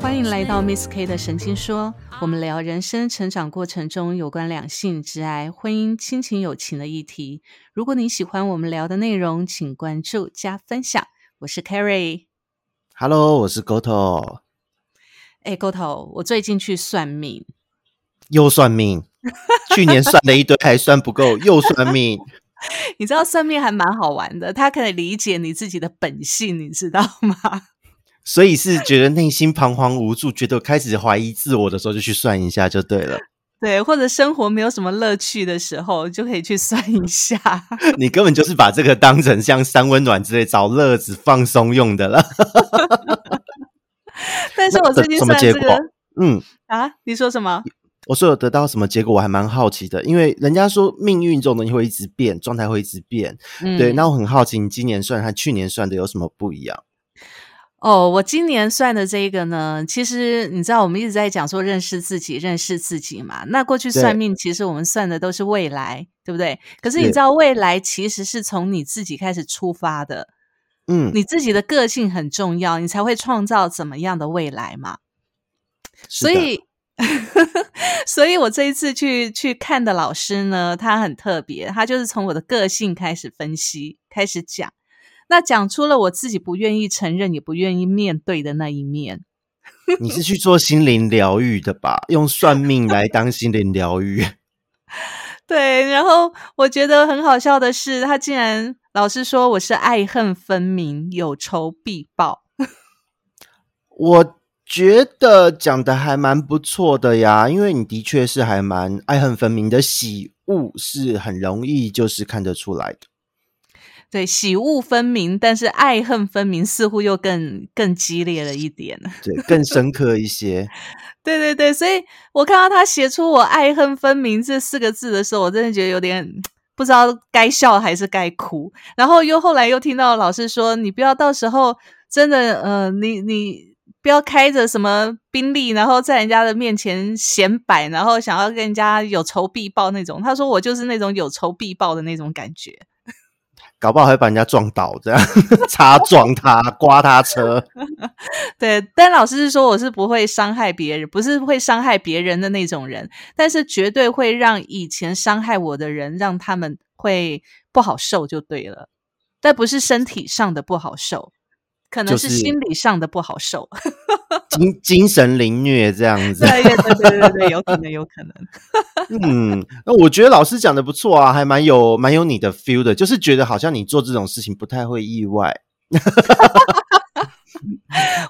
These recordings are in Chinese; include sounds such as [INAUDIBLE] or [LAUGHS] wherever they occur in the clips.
欢迎来到 Miss K 的神经说，我们聊人生成长过程中有关两性、挚爱、婚姻、亲情、友情的议题。如果你喜欢我们聊的内容，请关注加分享。我是 Carrie。Hello，我是 Goto，哎，沟头，我最近去算命，又算命，去年算了一堆还算不够，又算命。[LAUGHS] 你知道算命还蛮好玩的，它可以理解你自己的本性，你知道吗？[LAUGHS] 所以是觉得内心彷徨无助，觉得开始怀疑自我的时候，就去算一下就对了。[LAUGHS] 对，或者生活没有什么乐趣的时候，就可以去算一下。你根本就是把这个当成像三温暖之类找乐子放松用的了。但是我最近算这个？嗯，啊，你说什么？我说有得到什么结果，我还蛮好奇的，因为人家说命运这种东西会一直变，状态会一直变。嗯对，那我很好奇，你今年算和去年算的有什么不一样？哦，我今年算的这一个呢，其实你知道，我们一直在讲说认识自己，认识自己嘛。那过去算命，其实我们算的都是未来，对不对？可是你知道，未来其实是从你自己开始出发的，嗯，你自己的个性很重要，你才会创造怎么样的未来嘛。所以，[LAUGHS] 所以我这一次去去看的老师呢，他很特别，他就是从我的个性开始分析，开始讲，那讲出了我自己不愿意承认，也不愿意面对的那一面。你是去做心灵疗愈的吧？用算命来当心灵疗愈。[LAUGHS] 对，然后我觉得很好笑的是，他竟然老师说我是爱恨分明，有仇必报。[LAUGHS] 我觉得讲的还蛮不错的呀，因为你的确是还蛮爱恨分明的，喜恶是很容易就是看得出来的。对，喜恶分明，但是爱恨分明似乎又更更激烈了一点。[LAUGHS] 对，更深刻一些。[LAUGHS] 对对对，所以我看到他写出“我爱恨分明”这四个字的时候，我真的觉得有点 [TSK] 不知道该笑还是该哭。然后又后来又听到老师说：“你不要到时候真的，呃，你你不要开着什么宾利，然后在人家的面前显摆，然后想要跟人家有仇必报那种。”他说：“我就是那种有仇必报的那种感觉。”搞不好还会把人家撞倒，这样 [LAUGHS] 擦撞他、刮他车。[LAUGHS] 对，但老师是说我是不会伤害别人，不是会伤害别人的那种人，但是绝对会让以前伤害我的人让他们会不好受就对了，但不是身体上的不好受，可能是是心理上的不好受。[LAUGHS] 精精神凌虐这样子。对对对对对对，有可能有可能。[LAUGHS] 嗯，那我觉得老师讲的不错啊，还蛮有蛮有你的 feel 的，就是觉得好像你做这种事情不太会意外。[LAUGHS]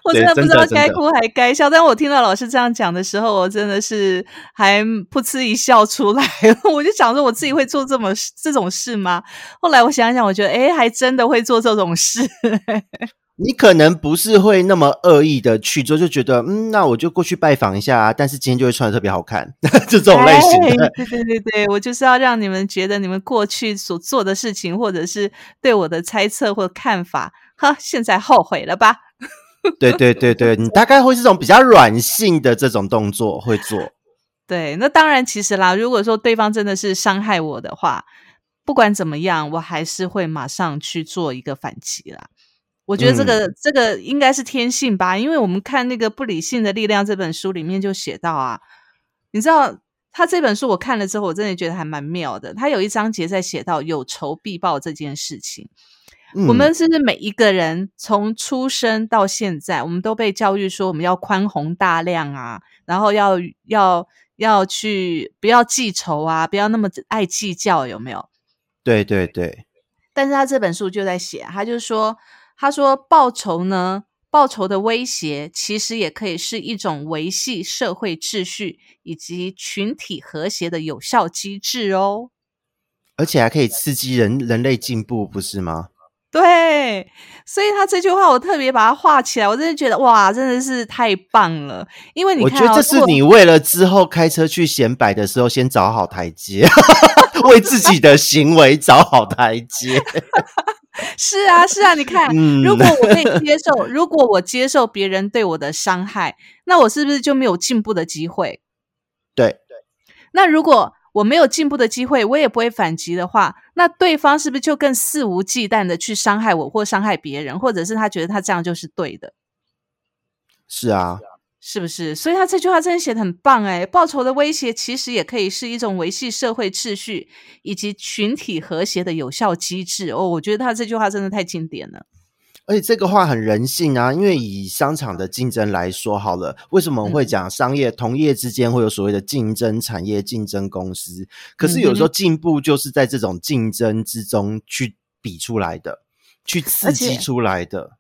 我对真的不知道该哭还该笑，但我听到老师这样讲的时候，我真的是还噗嗤一笑出来。我就想说，我自己会做这么这种事吗？后来我想想，我觉得，诶，还真的会做这种事。你可能不是会那么恶意的去做，就觉得嗯，那我就过去拜访一下啊，但是今天就会穿的特别好看，就 [LAUGHS] 这种类型的。哎 [LAUGHS] 对对对对，我就是要让你们觉得你们过去所做的事情，或者是对我的猜测或看法，哈，现在后悔了吧？对对对对，[LAUGHS] 你大概会是这种比较软性的这种动作会做。对，那当然，其实啦，如果说对方真的是伤害我的话，不管怎么样，我还是会马上去做一个反击啦。我觉得这个、这个应该是天性吧，因为我们看那个《不理性的力量》这本书里面就写到啊，你知道他这本书我看了之后，我真的觉得还蛮妙的。他有一章节在写到有仇必报这件事情。嗯我们是不是每一个人从出生到现在，我们都被教育说我们要宽宏大量啊，然后要要要去不要记仇啊，不要那么爱计较，有没有？对对对，但是他这本书就在写，他就说，他说报仇呢，报仇的威胁其实也可以是一种维系社会秩序以及群体和谐的有效机制哦。而且还可以刺激人人类进步，不是吗？对，所以他这句话我特别把它画起来，我真的觉得哇，真的是太棒了。因为你我看、哦，觉得这是你为了之后开车去显摆的时候，先找好台阶，[LAUGHS] 为自己的行为找好台阶。是啊，是啊，你看，嗯如果我可以 [LAUGHS] 接受，如果我接受别人对我的伤害，那我是不是就没有进步的机会？对，那如果我没有进步的机会，我也不会反击的话，那对方是不是就更肆无忌惮的去伤害我或伤害别人，或者是他觉得他这样就是对的？是啊，是不是？所以他这句话真的写的很棒哎！报仇的威胁其实也可以是一种维系社会秩序以及群体和谐的有效机制哦。我觉得他这句话真的太经典了。而且这个话很人性啊，因为以商场的竞争来说，好了，为什么会讲商业同业之间会有所谓的竞争产业、竞争公司？可是有时候进步就是在这种竞争之中去比出来的，去刺激出来的。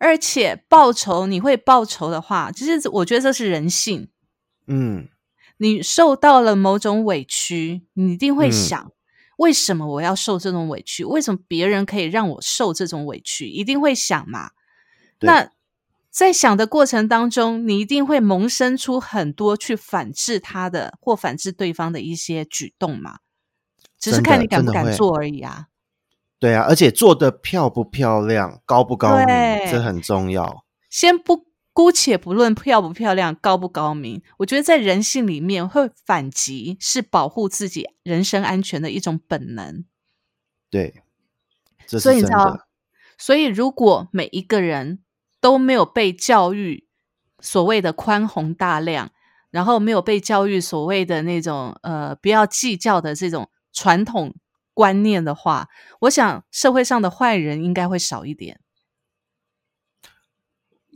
而且报仇，你会报仇的话，其实我觉得这是人性。嗯，你受到了某种委屈，你一定会想。为什么我要受这种委屈？为什么别人可以让我受这种委屈？一定会想嘛？那在想的过程当中，你一定会萌生出很多去反制他的或反制对方的一些举动嘛？只是看你敢不敢做而已啊。对啊，而且做的漂不漂亮、高不高明，这很重要。先不。姑且不论漂不漂亮、高不高明，我觉得在人性里面，会反击是保护自己人身安全的一种本能。对，所以你知道，所以如果每一个人都没有被教育所谓的宽宏大量，然后没有被教育所谓的那种呃不要计较的这种传统观念的话，我想社会上的坏人应该会少一点。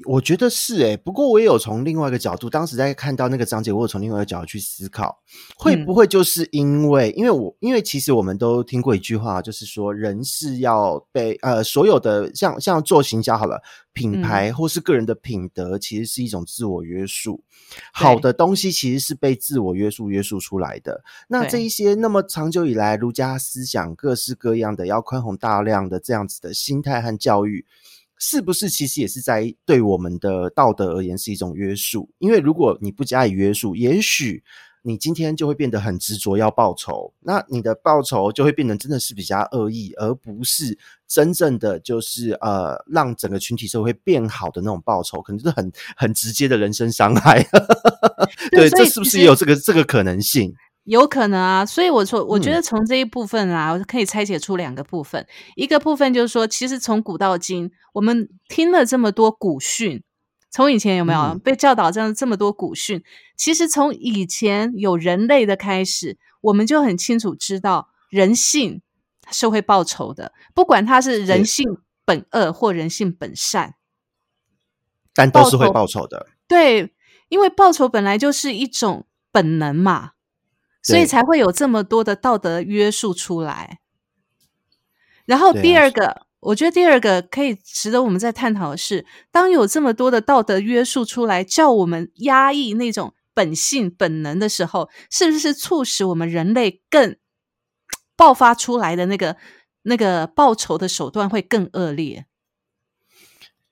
我觉得是诶，不过我也有从另外一个角度，当时在看到那个章节，我有从另外一个角度去思考，会不会就是因为，因为我因为其实我们都听过一句话，就是说人是要被呃所有的像像做行销好了，品牌或是个人的品德，其实是一种自我约束，好的东西其实是被自我约束约束出来的。那这一些那么长久以来儒家思想各式各样的要宽宏大量的这样子的心态和教育。是不是其实也是在对我们的道德而言是一种约束？因为如果你不加以约束，也许你今天就会变得很执着要报仇，那你的报仇就会变得真的是比较恶意，而不是真正的就是呃让整个群体社会变好的那种报仇，可能是很很直接的人身伤害。[LAUGHS] 对，这是不是也有这个这个可能性？有可能啊，所以我说，我觉得从这一部分啊，可以拆解出两个部分。一个部分就是说，其实从古到今，我们听了这么多古训，从以前有没有被教导这样这么多古训？其实从以前有人类的开始，我们就很清楚知道，人性是会报仇的，不管他是人性本恶或人性本善，但都是会报仇的。对，因为报仇本来就是一种本能嘛。所以才会有这么多的道德约束出来。然后第二个，我觉得第二个可以值得我们在探讨的是，当有这么多的道德约束出来，叫我们压抑那种本性本能的时候，是不是促使我们人类更 [TSK] 爆发出来的那个那个报仇的手段会更恶劣？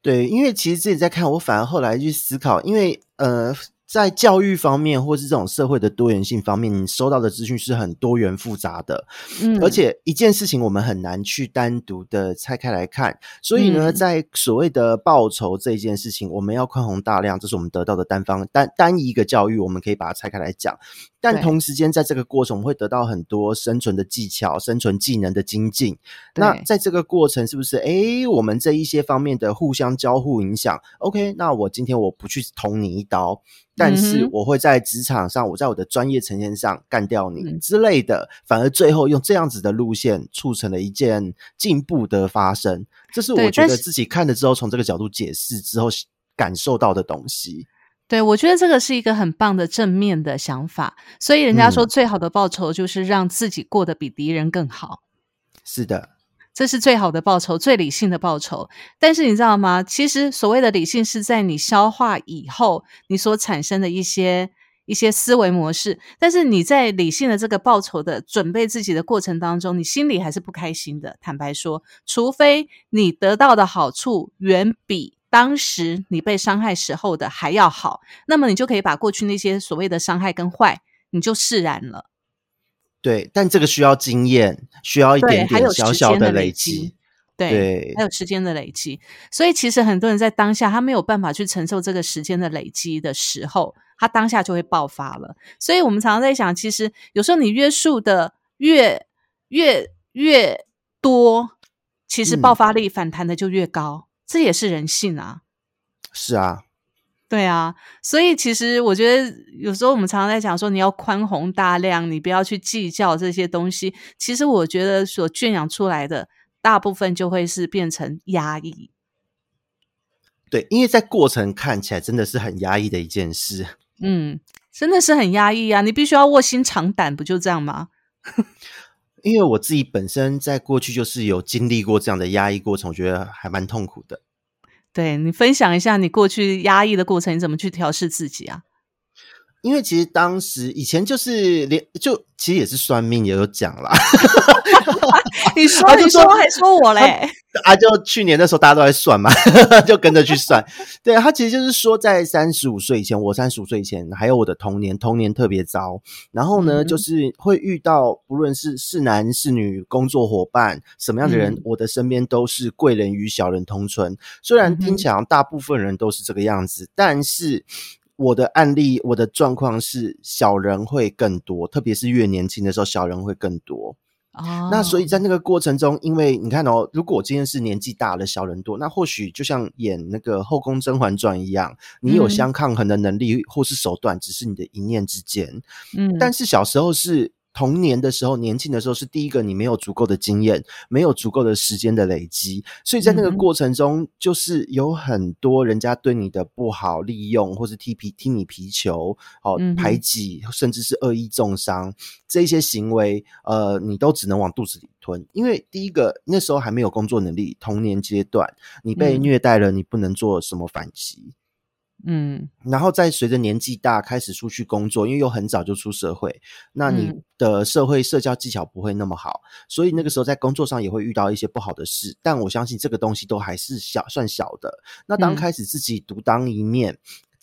对，因为其实自己在看，我反而后来去思考，因为呃。在教育方面，或是这种社会的多元性方面，你收到的资讯是很多元复杂的，嗯，而且一件事情我们很难去单独的拆开来看。所以呢，在所谓的报酬这件事情，我们要宽宏大量，这是我们得到的单方单单一个教育，我们可以把它拆开来讲。但同时间，在这个过程，我们会得到很多生存的技巧、生存技能的精进。那在这个过程，是不是？哎，我们这一些方面的互相交互影响。OK，那我今天我不去捅你一刀，但是我会在职场上，我在我的专业呈现上干掉你之类的。反而最后用这样子的路线，促成了一件进步的发生。这是我觉得自己看了之后，从这个角度解释之后感受到的东西。对，我觉得这个是一个很棒的正面的想法，所以人家说最好的报酬就是让自己过得比敌人更好。是的，这是最好的报酬，最理性的报酬。但是你知道吗？其实所谓的理性是在你消化以后，你所产生的一些一些思维模式。但是你在理性的这个报酬的准备自己的过程当中，你心里还是不开心的。坦白说，除非你得到的好处远比。当时你被伤害时候的还要好，那么你就可以把过去那些所谓的伤害跟坏，你就释然了。对，但这个需要经验，需要一点点小小的累积。对，还有时间的累积。所以其实很多人在当下他没有办法去承受这个时间的累积的时候，他当下就会爆发了。所以我们常常在想，其实有时候你约束的越越越多，其实爆发力反弹的就越高，这也是人性啊。是啊。对啊，所以其实我觉得有时候我们常常在讲说，你要宽宏大量，你不要去计较这些东西。其实我觉得所圈养出来的大部分就会是变成压抑。对，因为在过程看起来真的是很压抑的一件事。嗯，真的是很压抑啊！你必须要卧薪尝胆，不就这样吗？[LAUGHS] 因为我自己本身在过去就是有经历过这样的压抑过程，我觉得还蛮痛苦的。对你分享一下你过去压抑的过程，你怎么去调试自己啊？因为其实当时以前就是连就其实也是算命也有讲啦。[LAUGHS] 你说 [LAUGHS] 你说还说我嘞啊！就去年那时候大家都在算嘛，[LAUGHS] 就跟着去算。对他其实就是说，在三十五岁以前，我三十五岁以前还有我的童年，童年特别糟。然后呢，就是会遇到不论是是男是女工作伙伴什么样的人，我的身边都是贵人与小人同存。虽然听起来大部分人都是这个样子，但是。我的案例，我的状况是小人会更多，特别是越年轻的时候，小人会更多。哦，那所以在那个过程中，因为你看哦，如果我今天是年纪大了，小人多，那或许就像演那个《后宫甄嬛传》一样，你有相抗衡的能力或是手段，只是你的一念之间。嗯，但是小时候是。童年的时候，年轻的时候是第一个，你没有足够的经验，没有足够的时间的累积，所以在那个过程中，就是有很多人家对你的不好利用，或是踢皮踢你皮球，哦排挤，甚至是恶意重伤，这些行为，呃，你都只能往肚子里吞。因为第一个那时候还没有工作能力，童年阶段你被虐待了，你不能做什么反击。嗯，然后再随着年纪大，开始出去工作，因为又很早就出社会，那你的社会社交技巧不会那么好，所以那个时候在工作上也会遇到一些不好的事。但我相信这个东西都还是小，算小的。那当开始自己独当一面。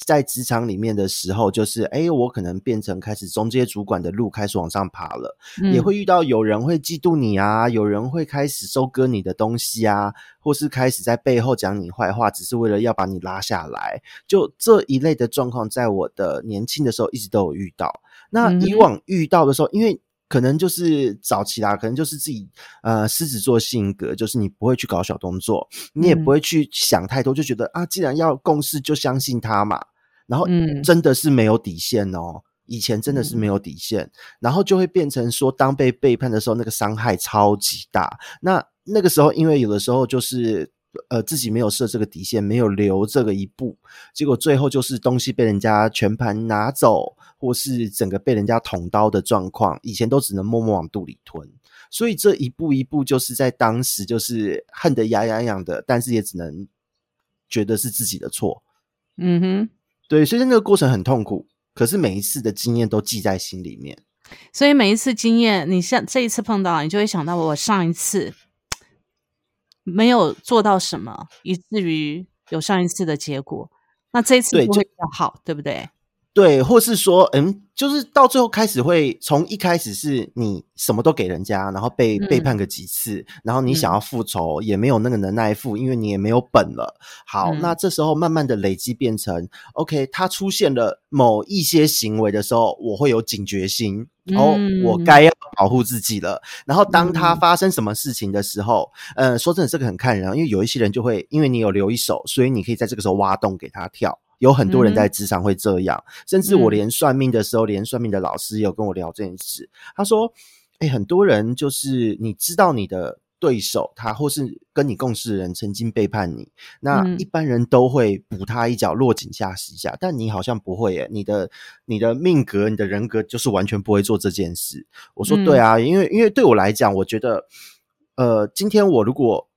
在职场里面的时候，就是哎，我可能变成开始中间主管的路开始往上爬了，也会遇到有人会嫉妒你啊，有人会开始收割你的东西啊，或是开始在背后讲你坏话，只是为了要把你拉下来。就这一类的状况，在我的年轻的时候一直都有遇到。那以往遇到的时候，因为可能就是早期啦，可能就是自己呃狮子座性格，就是你不会去搞小动作，你也不会去想太多，就觉得啊，既然要共事，就相信他嘛。然后真的是没有底线哦，以前真的是没有底线，然后就会变成说，当被背叛的时候，那个伤害超级大。那那个时候，因为有的时候就是呃自己没有设这个底线，没有留这个一步，结果最后就是东西被人家全盘拿走。或是整个被人家捅刀的状况，以前都只能默默往肚里吞，所以这一步一步就是在当时就是恨得牙痒痒的，但是也只能觉得是自己的错。嗯哼，对，所以那个过程很痛苦，可是每一次的经验都记在心里面。所以每一次经验，你像这一次碰到，你就会想到我上一次没有做到什么，以至于有上一次的结果。那这一次会比较好，对不对？对，或是说，嗯，就是到最后开始会从一开始是你什么都给人家，然后被背叛个几次，然后你想要复仇也没有那个能耐复，因为你也没有本了。好，那这时候慢慢的累积变成，OK，他出现了某一些行为的时候，我会有警觉心，哦，我该要保护自己了。然后当他发生什么事情的时候，嗯，说真的，这个很看人，因为有一些人就会，因为你有留一手，所以你可以在这个时候挖洞给他跳。有很多人在职场会这样，甚至我连算命的时候，连算命的老师也有跟我聊这件事。他说：“哎，很多人就是你知道你的对手，他或是跟你共事的人曾经背叛你，那一般人都会补他一脚，落井下石一下。但你好像不会耶，你的你的命格，你的人格就是完全不会做这件事。”我说：“对啊，因为因为对我来讲，我觉得，呃，今天我如果……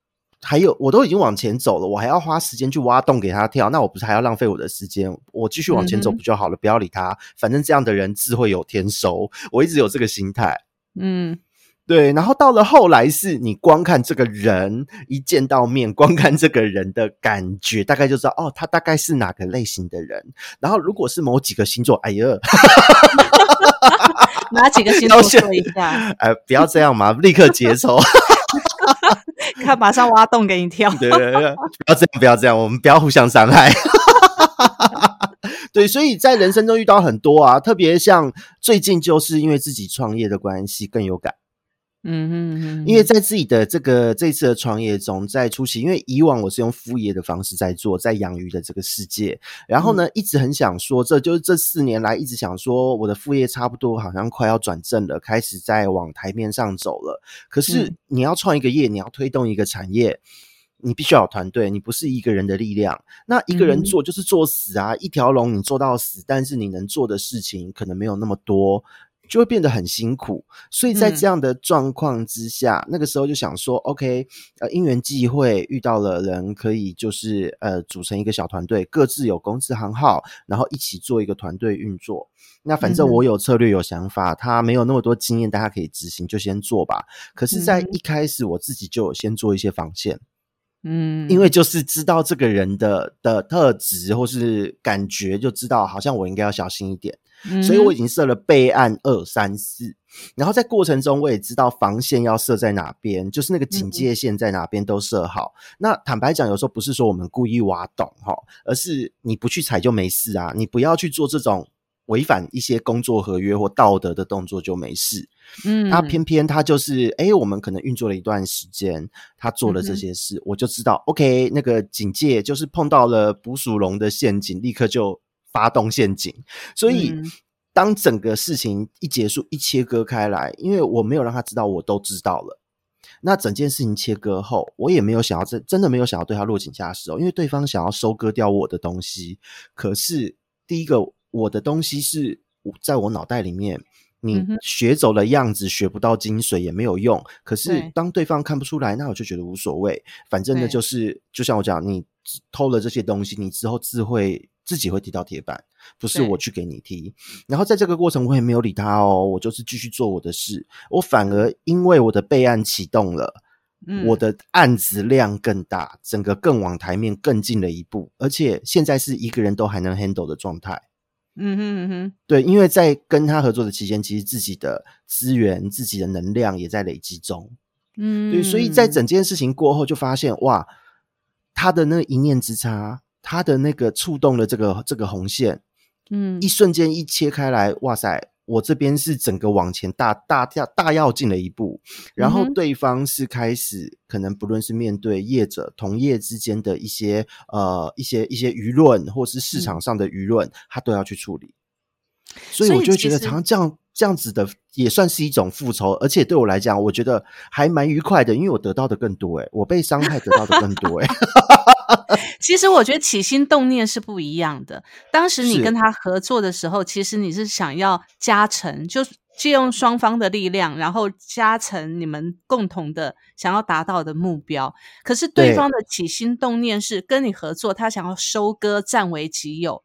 还有，我都已经往前走了，我还要花时间去挖洞给他跳，那我不是还要浪费我的时间？我继续往前走不就好了？不要理他，反正这样的人自会有天收。我一直有这个心态，嗯，对。然后到了后来，是你光看这个人一见到面，光看这个人的感觉，大概就知道哦，他大概是哪个类型的人。然后如果是某几个星座，哎呀，[LAUGHS] 哪几个星座说一下？哎，[LAUGHS] 不要这样嘛，立刻结仇。看马上挖洞给你跳。对对对，不要这样，不要这样，我们不要互相伤害。[LAUGHS] 对，所以在人生中遇到很多啊，特别像最近就是因为自己创业的关系更有感。嗯哼哼，因为在自己的这个这次的创业中，在初期，因为以往我是用副业的方式在做，在养鱼的这个世界，然后呢，一直很想说，这就是这四年来一直想说，我的副业差不多好像快要转正了，开始在往台面上走了。可是你要创一个业，你要推动一个产业，你必须要有团队，你不是一个人的力量。那一个人做就是做死啊，一条龙你做到死，但是你能做的事情可能没有那么多。就会变得很辛苦，所以在这样的状况之下，那个时候就想说，OK，呃，因缘际会遇到了人，可以就是呃组成一个小团队，各自有公司行号，然后一起做一个团队运作。那反正我有策略有想法，他没有那么多经验，大家可以执行，就先做吧。可是，在一开始我自己就有先做一些防线。嗯，因为就是知道这个人的的特质或是感觉，就知道好像我应该要小心一点，所以我已经设了备案二三四，然后在过程中我也知道防线要设在哪边，就是那个警戒线在哪边都设好。那坦白讲，有时候不是说我们故意挖洞哈，而是你不去踩就没事啊，你不要去做这种。违反一些工作合约或道德的动作就没事，嗯，他偏偏他就是，哎，我们可能运作了一段时间，他做了这些事，我就知道，OK，那个警戒就是碰到了捕鼠笼的陷阱，立刻就发动陷阱。所以，当整个事情一结束，一切割开来，因为我没有让他知道，我都知道了。那整件事情切割后，我也没有想要真真的没有想要对他落井下石哦，因为对方想要收割掉我的东西。可是第一个。我的东西是在我脑袋里面，你学走了样子，学不到精髓也没有用。可是当对方看不出来，那我就觉得无所谓。反正呢，就是就像我讲，你偷了这些东西，你之后自会自己会踢到铁板，不是我去给你踢。然后在这个过程，我也没有理他哦，我就是继续做我的事。我反而因为我的备案启动了，我的案子量更大，整个更往台面更近了一步，而且现在是一个人都还能 handle 的状态。嗯哼嗯哼，对，因为在跟他合作的期间，其实自己的资源、自己的能量也在累积中。嗯，对，所以在整件事情过后，就发现哇，他的那一念之差，他的那个触动了这个这个红线，嗯，一瞬间一切开来，哇塞！我这边是整个往前大大大大要进了一步，然后对方是开始可能不论是面对业者同业之间的一些呃一些一些舆论，或是市场上的舆论，他都要去处理。所以我就觉得，常常这样这样子的也算是一种复仇，而且对我来讲，我觉得还蛮愉快的，因为我得到的更多，诶我被伤害得到的更多，诶 [LAUGHS] [LAUGHS] 其实我觉得起心动念是不一样的。当时你跟他合作的时候，其实你是想要加成，就借用双方的力量，然后加成你们共同的想要达到的目标。可是对方的起心动念是跟你合作，他想要收割占为己有。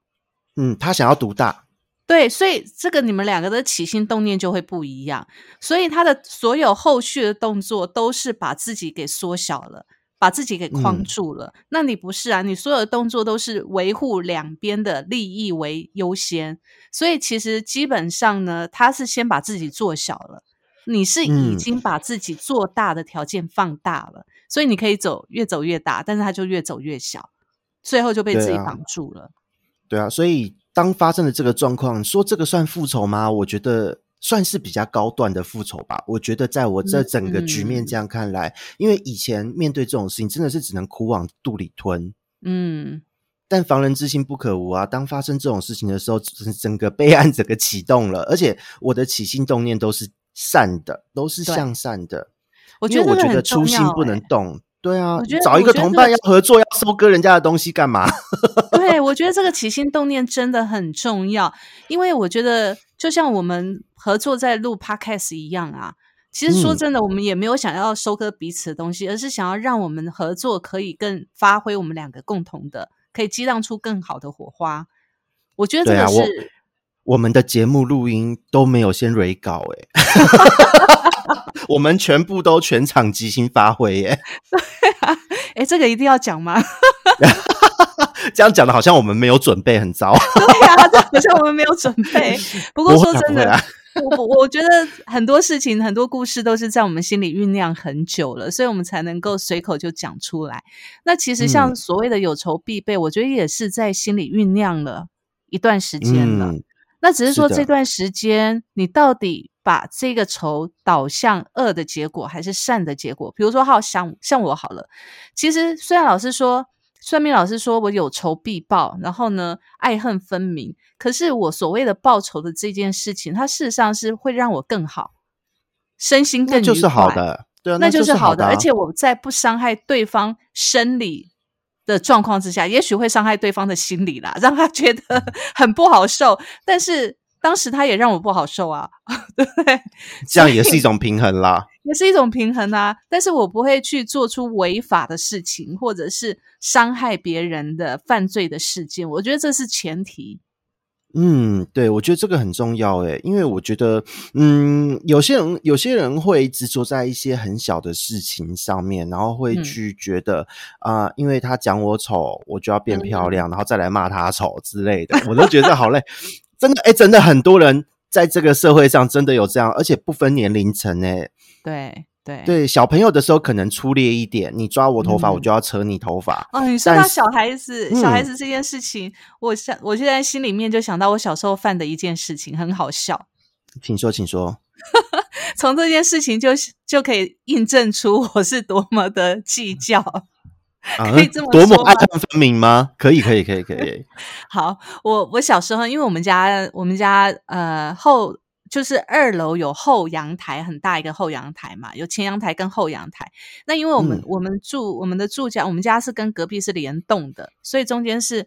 嗯，他想要独大。对，所以这个你们两个的起心动念就会不一样。所以他的所有后续的动作都是把自己给缩小了。把自己给框住了，那你不是啊？你所有的动作都是维护两边的利益为优先，所以其实基本上呢，他是先把自己做小了，你是已经把自己做大的条件放大了，所以你可以走越走越大，但是他就越走越小，最后就被自己绑住了。对啊，所以当发生了这个状况，说这个算复仇吗？我觉得。算是比较高段的复仇吧。我觉得，在我这整个局面这样看来，因为以前面对这种事情，真的是只能苦往肚里吞。嗯，但防人之心不可无啊。当发生这种事情的时候，整个备案整个启动了，而且我的起心动念都是善的，都是向善的。我觉得，我觉得初心不能动。对啊，找一个同伴要合作，要收割人家的东西干嘛？[LAUGHS] 对，我觉得这个起心动念真的很重要，因为我觉得就像我们合作在录 podcast 一样啊。其实说真的，我们也没有想要收割彼此的东西，而是想要让我们合作可以更发挥我们两个共同的，可以激荡出更好的火花。我觉得这个是我们的节目录音都没有先 re 稿哎。[LAUGHS] [LAUGHS] 我们全部都全场即兴发挥耶！[LAUGHS] 对啊，哎，这个一定要讲吗？[LAUGHS] 这样讲的好像我们没有准备，很糟。对啊，好像我们没有准备。不过说真的，我我觉得很多事情、很多故事都是在我们心里酝酿很久了，所以我们才能够随口就讲出来。那其实像所谓的有仇必备，我觉得也是在心里酝酿了一段时间了。嗯那只是说这段时间你到底把这个仇导向恶的结果还是善的结果？比如说，好像像我好了，其实虽然老师说算命老师说我有仇必报，然后呢爱恨分明，可是我所谓的报仇的这件事情，它事实上是会让我更好，身心更就是好的，对啊，那就是好的啊，而且我在不伤害对方生理的状况之下，也许会伤害对方的心理啦，让他觉嗯得 [LAUGHS] 很不好受。但是当时他也让我不好受啊，[LAUGHS] 对不对？这样也是一种平衡啦。也是一种平衡啊。但是我不会去做出违法的事情，或者是伤害别人的犯罪的事件。我觉得这是前提。嗯，对，我觉得这个很重要诶，因为我觉得，嗯，有些人有些人会执着在一些很小的事情上面，然后会嗯去觉得啊、因为他讲我丑，我就要变漂亮，然后再来骂他丑之类的，我都觉得好累。真的，哎，真的很多人在这个社会上真的有这样，而且不分年龄层诶。对对对，小朋友的时候可能粗劣一点，你抓我头发，嗯我就要扯你头发。哦，你说到小孩子，小孩嗯子这件事情，我想我现在心里面就想到我小时候犯的一件事情，很好笑。请说，请说。[LAUGHS] 从这件事情就就可以印证出我是多么的计较。啊可以这么多么爱恨分明吗？可以，可以，可以，可以。[LAUGHS] 好，我我小时候，因为我们家我们家呃后就是二楼有后阳台，很大一个后阳台嘛，有前阳台跟后阳台。那因为我们、嗯我们住我们的住家，我们家是跟隔壁是联动的，所以中间是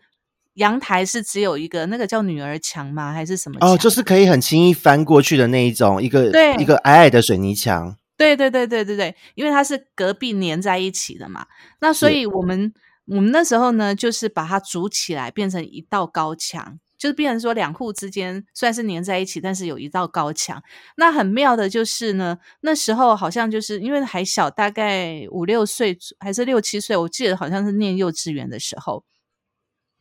阳台是只有一个，那个叫女儿墙吗？还是什么？哦，就是可以很轻易翻过去的那一种，一个对一个矮矮的水泥墙。对对对对对对，因为它是隔壁粘在一起的嘛，那所以我们我们那时候呢，就是把它筑起来，变成一道高墙，就是变成说两户之间虽然是粘在一起，但是有一道高墙。那很妙的就是呢，那时候好像就是因为还小，大概五六岁还是六七岁，我记得好像是念幼稚园的时候，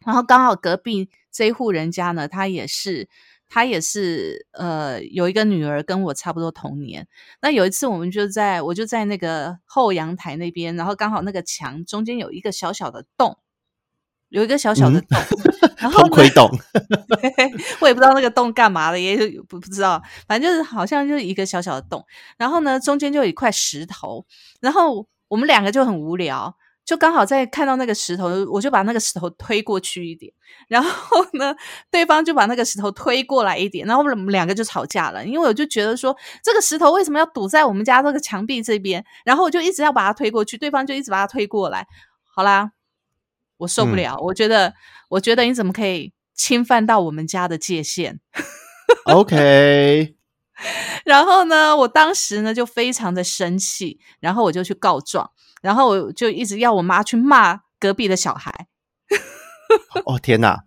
然后刚好隔壁这一户人家呢，他也是。他也是呃有一个女儿跟我差不多同年，那有一次我们就在我就在那个后阳台那边，然后刚好那个墙中间有一个小小的洞，有一个小小的嗯洞，[LAUGHS] 然后呢偷窥洞，[LAUGHS] 我也不知道那个洞干嘛的，也不不知道，反正就是好像就是一个小小的洞，然后呢中间就有一块石头，然后我们两个就很无聊，就刚好在看到那个石头，我就把那个石头推过去一点，然后呢对方就把那个石头推过来一点，然后我们两个就吵架了，因为我就觉得说这个石头为什么要堵在我们家这个墙壁这边，然后我就一直要把它推过去，对方就一直把它推过来，好啦。我受不嗯。了，我觉得，我觉得你怎么可以侵犯到我们家的界限？OK，[LAUGHS] 然后呢，我当时呢就非常的生气，然后我就去告状，然后我就一直要我妈去骂隔壁的小孩。[LAUGHS] 哦天哪，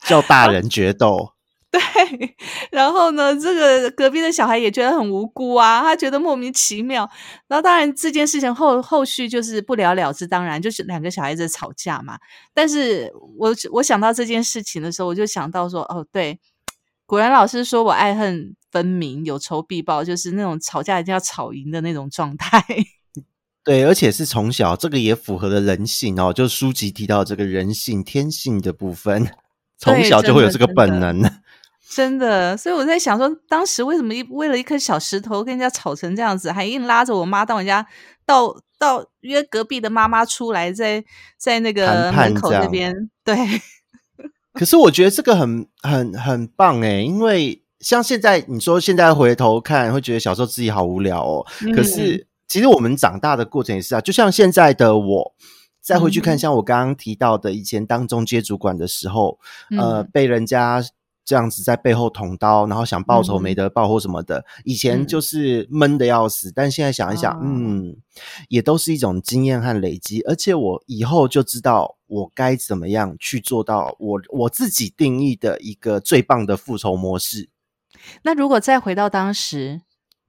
叫大人决斗，[LAUGHS] 对，然后呢，这个隔壁的小孩也觉得很无辜啊，他觉得莫名其妙。然后当然这件事情后后续就是不了了之，当然就是两个小孩子吵架嘛。但是我我想到这件事情的时候，我就想到说，哦，对，果然老师说我爱恨分明，有仇必报，就是那种吵架一定要吵赢的那种状态。对，而且是从小，这个也符合了人性哦，就书籍提到这个人性天性的部分，从小就会有这个本能。[LAUGHS] 真的，所以我在想说，当时为什么一为了一颗小石头跟人家吵成这样子，还硬拉着我妈到人家到到约隔壁的妈妈出来，在在那个门口那边，对，[LAUGHS] 可是我觉得这个很很很棒诶，因为像现在你说现在回头看，会觉得小时候自己好无聊哦。可嗯是其实我们长大的过程也是啊，就像现在的我。再回去看，嗯。像我刚刚提到的，以前当中介主管的时候，呃，嗯。被人家这样子在背后捅刀，然后想报仇嗯。没得报或什么的，以前嗯。就是闷的要死，但现在想一想，哦。嗯，也都是一种经验和累积，而且我以后就知道我该怎么样去做到我我自己定义的一个最棒的复仇模式。那如果再回到当时，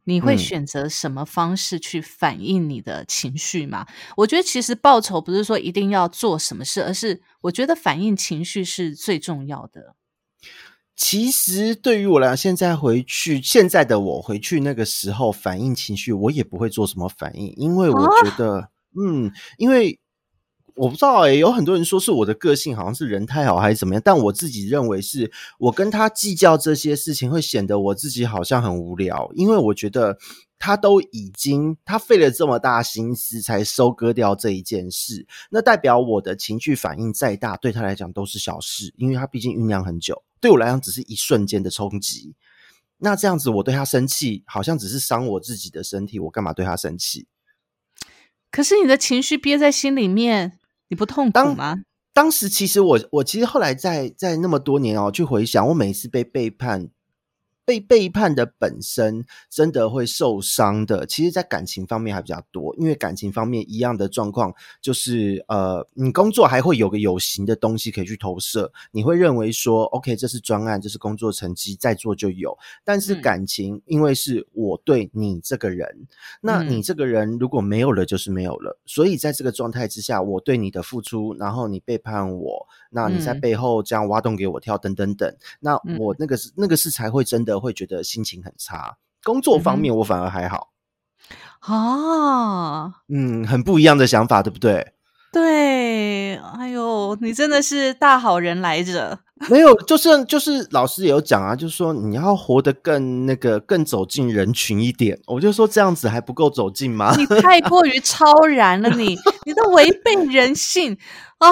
你会嗯选择什么方式去反映你的情绪吗？我觉得其实报酬不是说一定要做什么事，而是我觉得反映情绪是最重要的。其实对于我来讲，现在回去，现在的我回去那个时候反映情绪，我也不会做什么反应，因为我觉得，嗯，因为我不知道哎、有很多人说是我的个性好像是人太好还是怎么样，但我自己认为是我跟他计较这些事情，会显得我自己好像很无聊，因为我觉得他都已经他费了这么大心思才收割掉这一件事，那代表我的情绪反应再大，对他来讲都是小事，因为他毕竟酝酿很久，对我来讲只是一瞬间的冲击。那这样子，我对他生气，好像只是伤我自己的身体，我干嘛对他生气？可是你的情绪憋在心里面，你不痛苦当吗？当时其实我我其实后来在在那么多年哦去回想，我每一次被背叛。被背叛的本身真的会受伤的，其实，在感情方面还比较多，因为感情方面一样的状况就是，呃，你工作还会有个有形的东西可以去投射，你会认为说，OK，这是专案，这是工作成绩，再做就有。但是嗯感情，因为是我对你这个人，那嗯你这个人如果没有了，就是没有了。所以在这个状态之下，我对你的付出，然后你背叛我，那你在嗯背后这样挖洞给我跳，等等等，那嗯我那个是那个是才会真的会觉得心情很差。工作方面我反而还好，啊，嗯，很不一样的想法，对不对？对，哎呦，你真的是大好人来着。[LAUGHS] 没有，就是就是老师也有讲啊，就是说你要活得更那个更走进人群一点。我就说这样子还不够走近吗？你太过于超然了你，[LAUGHS] 你都违背人性啊！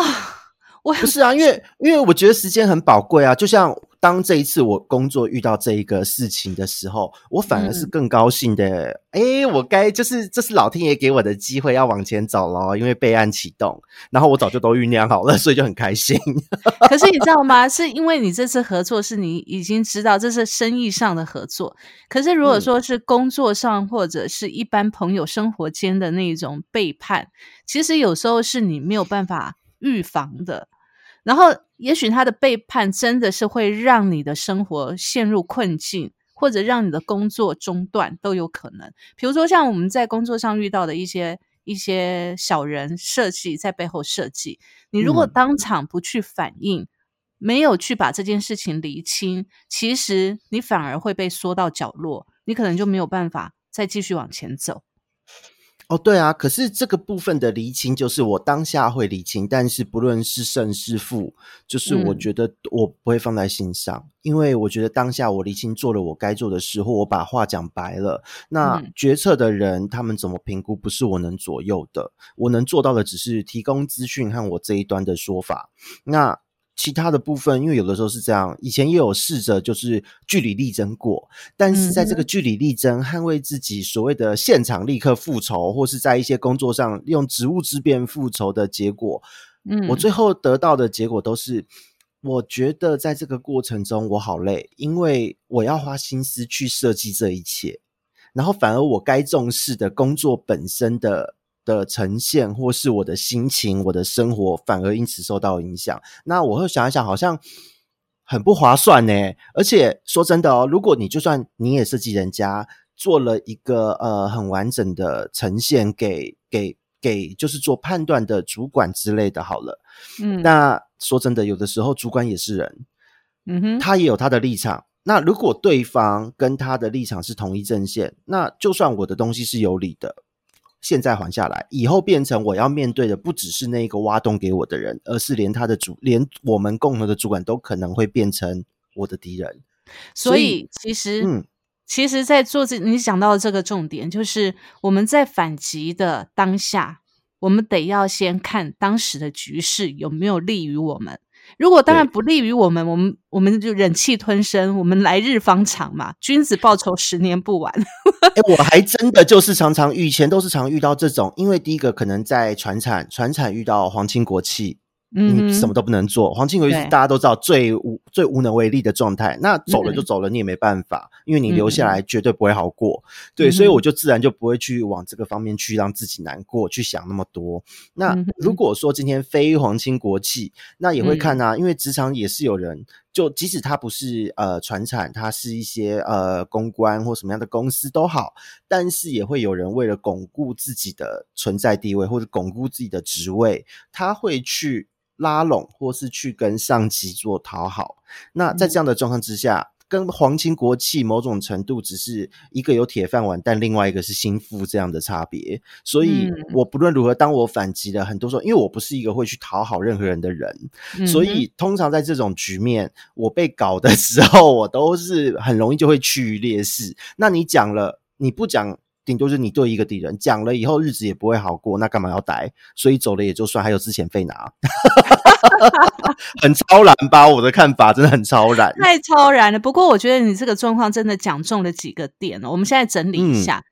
我不是啊，因为因为我觉得时间很宝贵啊。就像当这一次我工作遇到这一个事情的时候，我反而是嗯更高兴的。诶、我该就是这是老天爷给我的机会，要往前走了，因为备案启动，然后我早就都酝酿好了，所以就很开心。可是你知道 [LAUGHS] 吗？是因为你这次合作是你已经知道这是生意上的合作，可是如果嗯说是工作上或者是一般朋友生活间的那种背叛，其实有时候是你没有办法预防的。然后，也许他的背叛真的是会让你的生活陷入困境，或者让你的工作中断都有可能。比如说，像我们在工作上遇到的一些一些小人设计在背后设计，你如果嗯当场不去反应，没有去把这件事情厘清，其实你反而会被缩到角落，你可能就没有办法再继续往前走。哦，对啊，可是这个部分的厘清，就是我当下会厘清，但是不论是胜是负，就是我嗯。觉得我不会放在心上，因为我觉得当下我厘清做了我该做的事，或我把话讲白了，那嗯。决策的人他们怎么评估，不是我能左右的，我能做到的只是提供资讯和我这一端的说法。那其他的部分，因为有的时候是这样，以前也有试着就是据理力争过，但是在这个据理力争、捍卫自己所谓的现场立刻复仇，或是在一些工作上用职务之便复仇的结果，嗯，我最后得到的结果都是，我觉得在这个过程中我好累，因为我要花心思去设计这一切，然后反而我该重视的工作本身的。的呈现，或是我的心情、我的生活，反而因此受到影响。那我会想一想，好像很不划算呢。而且说真的哦，如果你就算你也设计人家做了一个呃很完整的呈现给给给，就是做判断的主管之类的，好了。嗯，那说真的，有的时候主管也是人，嗯哼，他也有他的立场。那如果对方跟他的立场是同一阵线，那就算我的东西是有理的，现在还下来，以后变成我要面对的不只是那一个挖洞给我的人，而是连他的主，连我们共同的主管都可能会变成我的敌人。所以其实，嗯，其实，在做这你讲到的这个重点，就是我们在反击的当下，我们得要先看当时的局势有没有利于我们。如果当然不利于我们，我们我们就忍气吞声，我们来日方长嘛，君子报仇，十年不晚。哎、我还真的就是常常以前都是常遇到这种，因为第一个可能在船产，船产遇到皇亲国戚，嗯你什么都不能做。黄金国戚是大家都知道最无最无能为力的状态，那走了就嗯走了，你也没办法，因为你留下来绝对不会好过。嗯对，所以我就自然就不会去往这个方面去让自己难过，去想那么多。那如果说今天非黄金国际，那也会嗯看啊，因为职场也是有人。就即使他不是呃船产，他是一些呃公关或什么样的公司都好，但是也会有人为了巩固自己的存在地位或者巩固自己的职位，他会去拉拢或是去跟上级做讨好。那在这样的状况之下，跟皇亲国戚某种程度只是一个有铁饭碗，但另外一个是心腹这样的差别。所以，我不论如何，当我反击了很多时候，因为我不是一个会去讨好任何人的人，所以通常在这种局面，我被搞的时候，我都是很容易就会趋于劣势。那你讲了，你不讲。顶多是你对一个敌人讲了以后，日子也不会好过，那干嘛要待？所以走了也就算，还有之前费拿，[LAUGHS] 很超然吧？我的看法真的很超然，太超然了。不过我觉得你这个状况真的讲中了几个点哦。我们现在整理一下，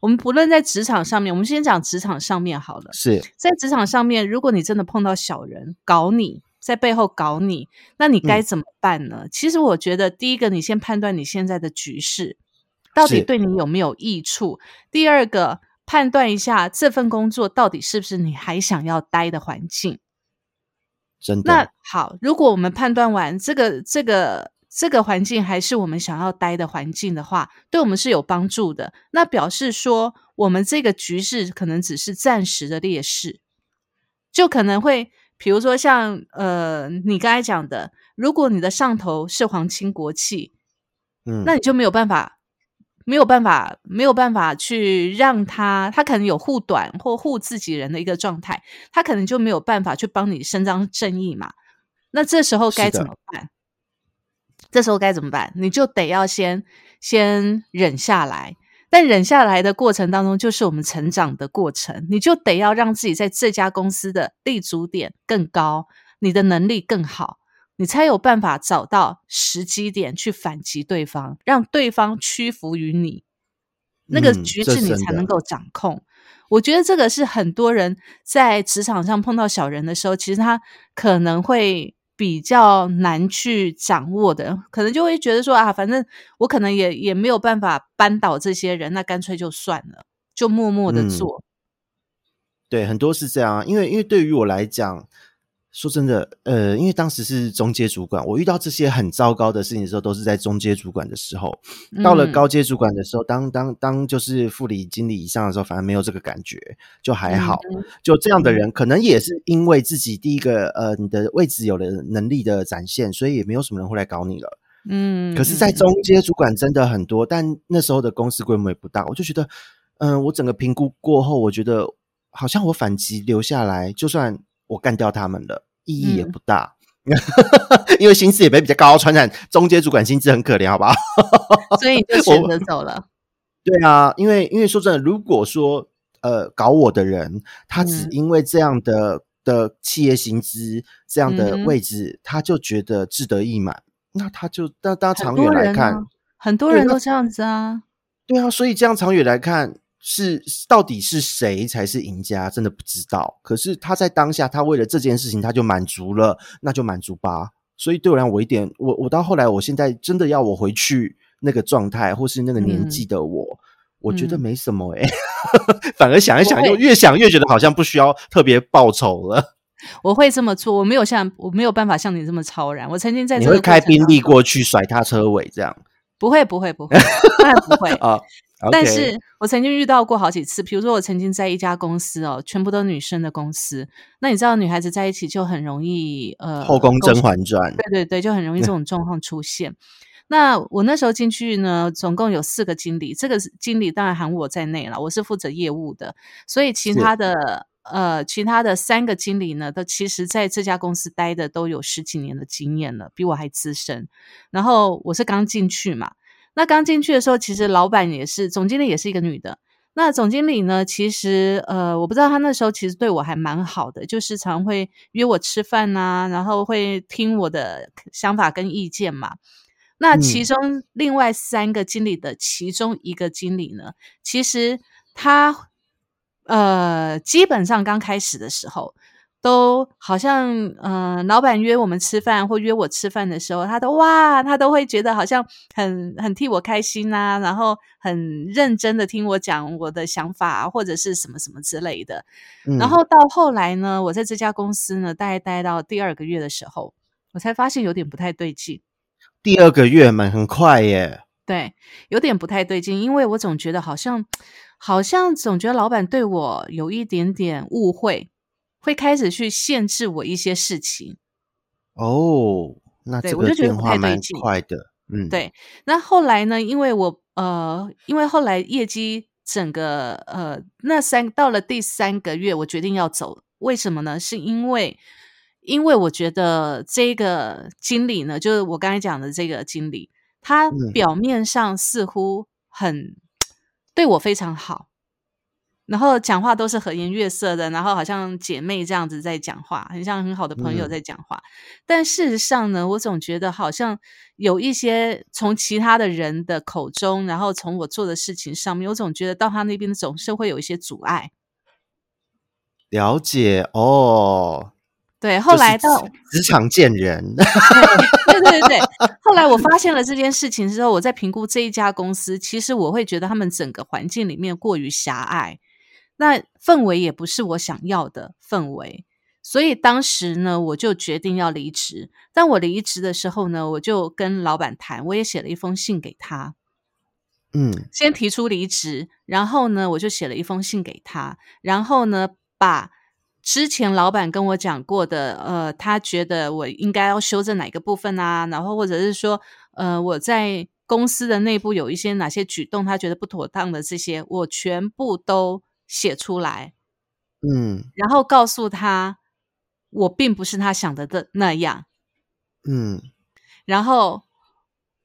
我们不论在职场上面，我们先讲职场上面好了。是在职场上面，如果你真的碰到小人搞你，在背后搞你，那你该怎么办呢？其实我觉得，第一个，你先判断你现在的局势。到底对你有没有益处？第二个，判断一下这份工作到底是不是你还想要待的环境。真的。那好，如果我们判断完这个这个这个环境还是我们想要待的环境的话，对我们是有帮助的。那表示说，我们这个局势可能只是暂时的劣势，就可能会，比如说像呃，你刚才讲的，如果你的上头是皇亲国戚，嗯，那你就没有办法。没有办法，没有办法去让他，他可能有护短或护自己人的一个状态，他可能就没有办法去帮你伸张正义嘛。那这时候该怎么办？这时候该怎么办？你就得要先先忍下来，但忍下来的过程当中，就是我们成长的过程。你就得要让自己在这家公司的立足点更高，你的能力更好。你才有办法找到时机点去反击对方，让对方屈服于你，那个局势你才能够掌控。我觉得这个是很多人在职场上碰到小人的时候，其实他可能会比较难去掌握的，可能就会觉得说啊，反正我可能也也没有办法扳倒这些人，那干脆就算了，就默默的做。对，很多是这样，因为因为对于我来讲。说真的，呃，因为当时是中阶主管，我遇到这些很糟糕的事情的时候，都是在中阶主管的时候。到了高阶主管的时候，当当当就是副理、经理以上的时候，反而没有这个感觉，就还好。就这样的人，可能也是因为自己第一个，呃，你的位置有了能力的展现，所以也没有什么人会来搞你了。嗯。可是，在中阶主管真的很多，但那时候的公司规模也不大，我就觉得，嗯，我整个评估过后，我觉得好像我反击留下来，就算。我干掉他们了，意义也不大，[LAUGHS] 因为薪资也没比较高，传染中阶主管薪资很可怜，好不好？[LAUGHS] 所以你就选择走了。[LAUGHS] 对啊，因为因为说真的，如果说呃搞我的人，他只因为这样的的企业薪资这样的位置，他就觉得志得意满，那他就当当长远来看，很多人都这样子啊。对啊，所以这样长远来看。是到底是谁才是赢家？真的不知道。可是他在当下，他为了这件事情，他就满足了，那就满足吧。所以对我来讲，我一点，我我到后来，我现在真的要我回去那个状态，或是那个年纪的我，我觉得没什么诶。[LAUGHS] 反而想一想，又越想越觉得好像不需要特别报仇了。[LAUGHS] 我会这么做，我没有像我没有办法像你这么超然。我曾经在你会开宾利过去甩他车尾这样？不会，不会，不会，当然不会 [LAUGHS] 啊。但是我曾经遇到过好几次，比如说我曾经在一家公司哦，全部都女生的公司，那你知道女孩子在一起就很容易呃，后宫甄嬛传，对对对，就很容易这种状况出现。那我那时候进去呢，总共有四个经理，这个经理当然含我在内了，我是负责业务的，所以其他的呃，其他的三个经理呢，都其实在这家公司待的都有十几年的经验了，比我还资深。然后我是刚进去嘛。那刚进去的时候，其实老板也是总经理，也是一个女的。那总经理呢，其实呃，我不知道她那时候其实对我还蛮好的，就时常会约我吃饭呐，然后会听我的想法跟意见嘛。那其中另外三个经理的其中一个经理呢，其实他呃，基本上刚开始的时候。都好像，嗯，老板约我们吃饭或约我吃饭的时候，他都哇，他都会觉得好像很很替我开心呐，然后很认真的听我讲我的想法或者是什么什么之类的。然后到后来呢，我在这家公司呢，大概待到第二个月的时候，我才发现有点不太对劲。第二个月嘛，很快耶。对，有点不太对劲，因为我总觉得好像，好像总觉得老板对我有一点点误会。会开始去限制我一些事情哦，那这个变化蛮快的，嗯，，对，那后来呢？因为我呃，因为后来业绩整个呃，那三到了第三个月，我决定要走。为什么呢？是因为因为我觉得这个经理呢，就是我刚才讲的这个经理，他嗯表面上似乎很对我非常好，然后讲话都是和颜悦色的，然后好像姐妹这样子在讲话，很像很好的朋友嗯在讲话。但事实上呢，我总觉得好像有一些从其他的人的口中，然后从我做的事情上面，我总觉得到他那边总是会有一些阻碍。了解哦。对，后来就是到职职场见人，对对对对，[LAUGHS] 后来我发现了这件事情之后，我在评估这一家公司，其实我会觉得他们整个环境里面过于狭隘，那氛围也不是我想要的氛围，所以当时呢，我就决定要离职。但我离职的时候呢，我就跟老板谈，我也写了一封信给他，嗯。先提出离职，然后呢，我就写了一封信给他，然后呢，把之前老板跟我讲过的，呃，他觉得我应该要修正哪个部分啊，然后或者是说，呃，我在公司的内部有一些哪些举动，他觉得不妥当的这些，我全部都写出来，嗯然后告诉他，我并不是他想的的那样。嗯，然后，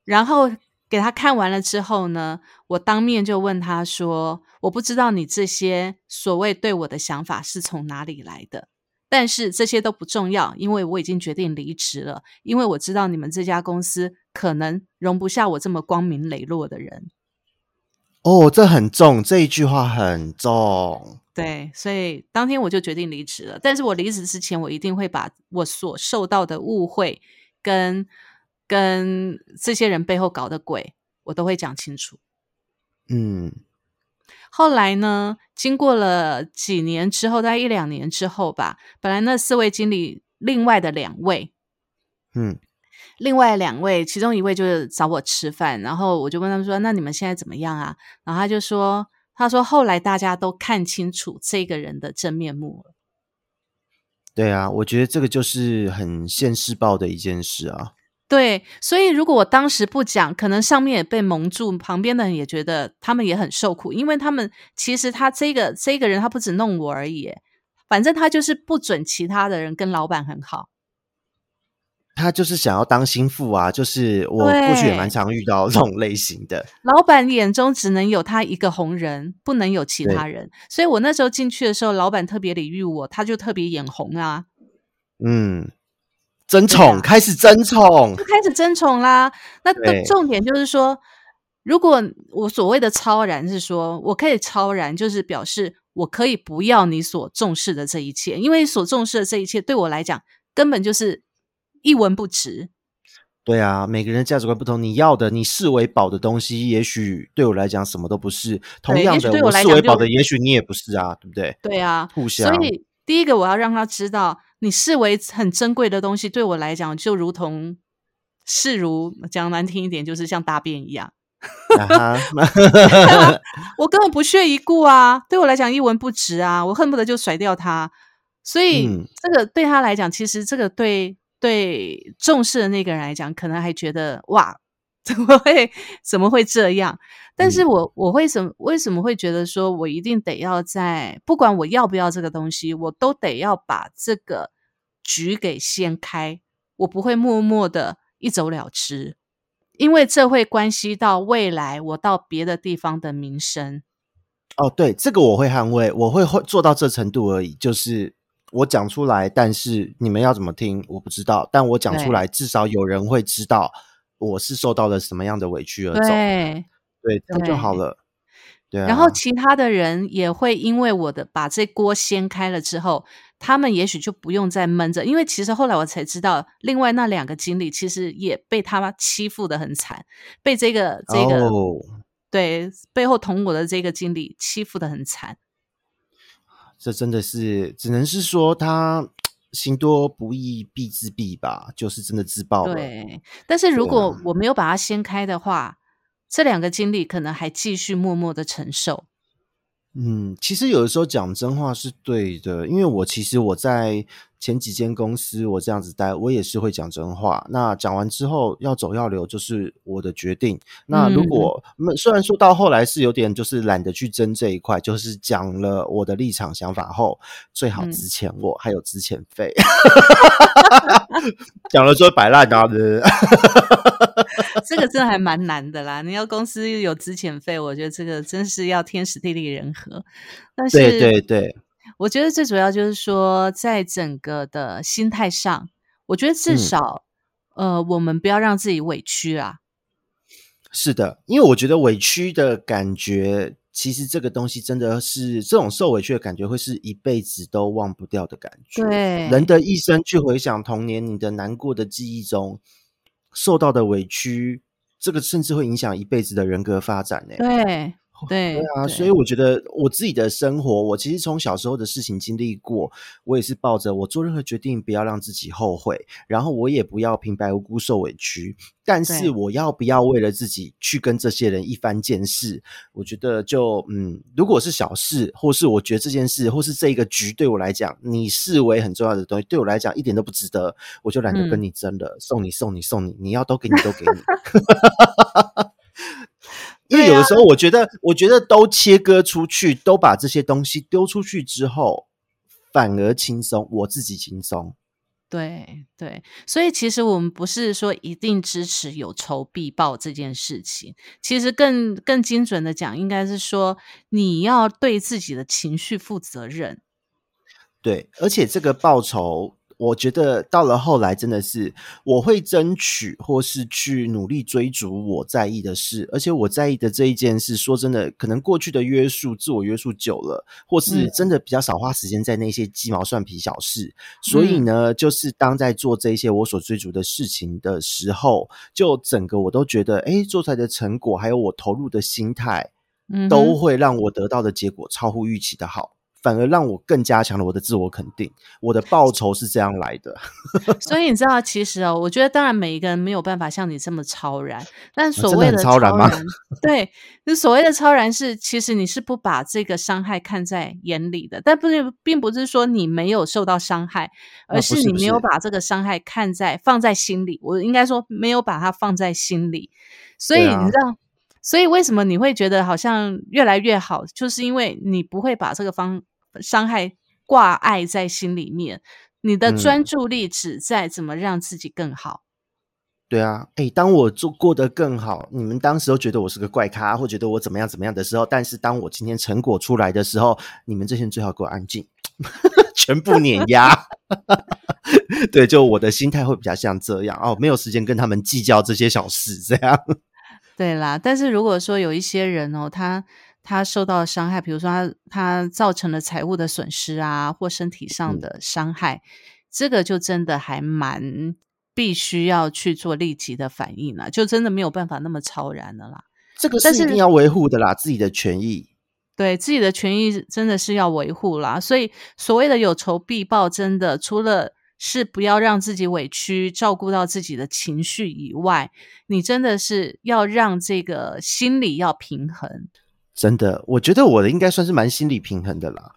然后给他看完了之后呢，我当面就问他说：“我不知道你这些所谓对我的想法是从哪里来的，但是这些都不重要，因为我已经决定离职了，因为我知道你们这家公司可能容不下我这么光明磊落的人。哦，这很重，这一句话很重。对，所以当天我就决定离职了。但是我离职之前，我一定会把我所受到的误会跟跟这些人背后搞的鬼，我都会讲清楚。嗯后来呢，经过了几年之后，大概一两年之后吧，本来那四位经理，另外的两位，嗯另外两位，其中一位就是找我吃饭，然后我就问他们说：“那你们现在怎么样啊？”然后他就说：“他说后来大家都看清楚这个人的真面目了。对啊，我觉得这个就是很现世报的一件事啊。对，所以如果我当时不讲，可能上面也被蒙住，旁边的人也觉得他们也很受苦，因为他们其实他这个这个人他不止弄我而已，反正他就是不准其他的人跟老板很好。他就是想要当心腹啊，就是我过去也蛮常遇到这种类型的。老板眼中只能有他一个红人，不能有其他人。所以我那时候进去的时候，老板特别礼遇我，他就特别眼红啊，嗯，争宠、啊开始争宠就，开始争宠啦。那对重点就是说，如果我所谓的超然是说我可以超然，就是表示我可以不要你所重视的这一切，因为所重视的这一切对我来讲根本就是一文不值。对啊，每个人价值观不同，你要的你视为宝的东西，也许对我来讲什么都不是。同样的，我视为宝的，也许你也不是啊，对不对？对啊，互相所以第一个我要让他知道，你视为很珍贵的东西，对我来讲就如同视如讲难听一点，就是像大便一样 [LAUGHS] [LAUGHS] 我根本不屑一顾啊，对我来讲一文不值啊，我恨不得就甩掉他。所以、嗯这个对他来讲，其实这个对对重视的那个人来讲，可能还觉得哇，怎么会怎么会这样？但是我我为什么为什么会觉得说我一定得要在不管我要不要这个东西，我都得要把这个局给掀开，我不会默默的一走了之，因为这会关系到未来我到别的地方的名声。哦，对，这个我会捍卫，我会会做到这程度而已，就是我讲出来，但是你们要怎么听我不知道，但我讲出来，至少有人会知道我是受到了什么样的委屈而走，对，对，这样就好了。对。啊，然后其他的人也会因为我的把这锅掀开了之后，他们也许就不用再闷着，因为其实后来我才知道，另外那两个经理其实也被他欺负的很惨，被这个这个、哦，对背后捅我的这个经理欺负的很惨。这真的是只能是说他行多不义必自毙吧，就是真的自爆了。对，但是如果啊我没有把它掀开的话，这两个经历可能还继续默默的承受。嗯，其实有的时候讲真话是对的，因为我其实我在前几间公司我这样子待，我也是会讲真话。那讲完之后要走要留，就是我的决定。那如果虽然说到后来是有点就是懒得去争这一块，就是讲了我的立场想法后，最好之前我还有之前费，[LAUGHS] 讲了就摆烂啊！[LAUGHS] 这个真的还蛮难的啦。你要公司有资遣费，我觉得这个真是要天时地利人和。但是，对对对。我觉得最主要就是说，在整个的心态上，我觉得至少，呃，我们不要让自己委屈啊。是的，因为我觉得委屈的感觉，其实这个东西真的是这种受委屈的感觉，会是一辈子都忘不掉的感觉。对，人的一生去回想童年你的难过的记忆中受到的委屈，这个甚至会影响一辈子的人格发展。呢。对。对对啊，所以我觉得我自己的生活，我其实从小时候的事情经历过，我也是抱着我做任何决定不要让自己后悔，然后我也不要平白无故受委屈。但是我要不要为了自己去跟这些人一番见识？我觉得就嗯，如果是小事，或是我觉得这件事，或是这一个局对我来讲，你视为很重要的东西，对我来讲一点都不值得，我就懒得跟你争了，送你送你送你，你要都给你都给你。[LAUGHS] 因为有的时候，我觉得，我觉得都切割出去，都把这些东西丢出去之后，反而轻松，我自己轻松。对对，所以其实我们不是说一定支持有仇必报这件事情，其实更更精准的讲，应该是说你要对自己的情绪负责任。对，而且这个报仇。我觉得到了后来，真的是我会争取，或是去努力追逐我在意的事。而且我在意的这一件事，说真的，可能过去的约束、自我约束久了，或是真的比较少花时间在那些鸡毛蒜皮小事。所以呢，就是当在做这一些我所追逐的事情的时候，就整个我都觉得，哎，做出来的成果，还有我投入的心态，都会让我得到的结果超乎预期的好。反而让我更加强了我的自我肯定，我的报酬是这样来的。[LAUGHS] 所以你知道，其实哦，我觉得当然每一个人没有办法像你这么超然，但所谓的超然吗？对，就所谓的超然是，其实你是不把这个伤害看在眼里的，但不是，并不是说你没有受到伤害，而是你没有把这个伤害看在放在心里。我应该说没有把它放在心里，所以你知道。所以为什么你会觉得好像越来越好？就是因为你不会把这个方伤害挂碍在心里面，你的专注力只在怎么让自己更好。对啊，哎，当我做过得更好，你们当时都觉得我是个怪咖，或觉得我怎么样怎么样的时候，但是当我今天成果出来的时候，你们这些人最好给我安静，[LAUGHS] 全部碾压。[LAUGHS] 对，就我的心态会比较像这样哦，没有时间跟他们计较这些小事，这样。对啦，但是如果说有一些人哦，他他受到伤害，比如说他他造成了财务的损失啊，或身体上的伤害，这个就真的还蛮必须要去做立即的反应了，就真的没有办法那么超然的啦。这个是一定要维护的啦，自己的权益，对自己的权益真的是要维护啦。所以所谓的有仇必报，真的除了。是不要让自己委屈，照顾到自己的情绪以外，你真的是要让这个心理要平衡。真的，我觉得我的应该算是蛮心理平衡的啦，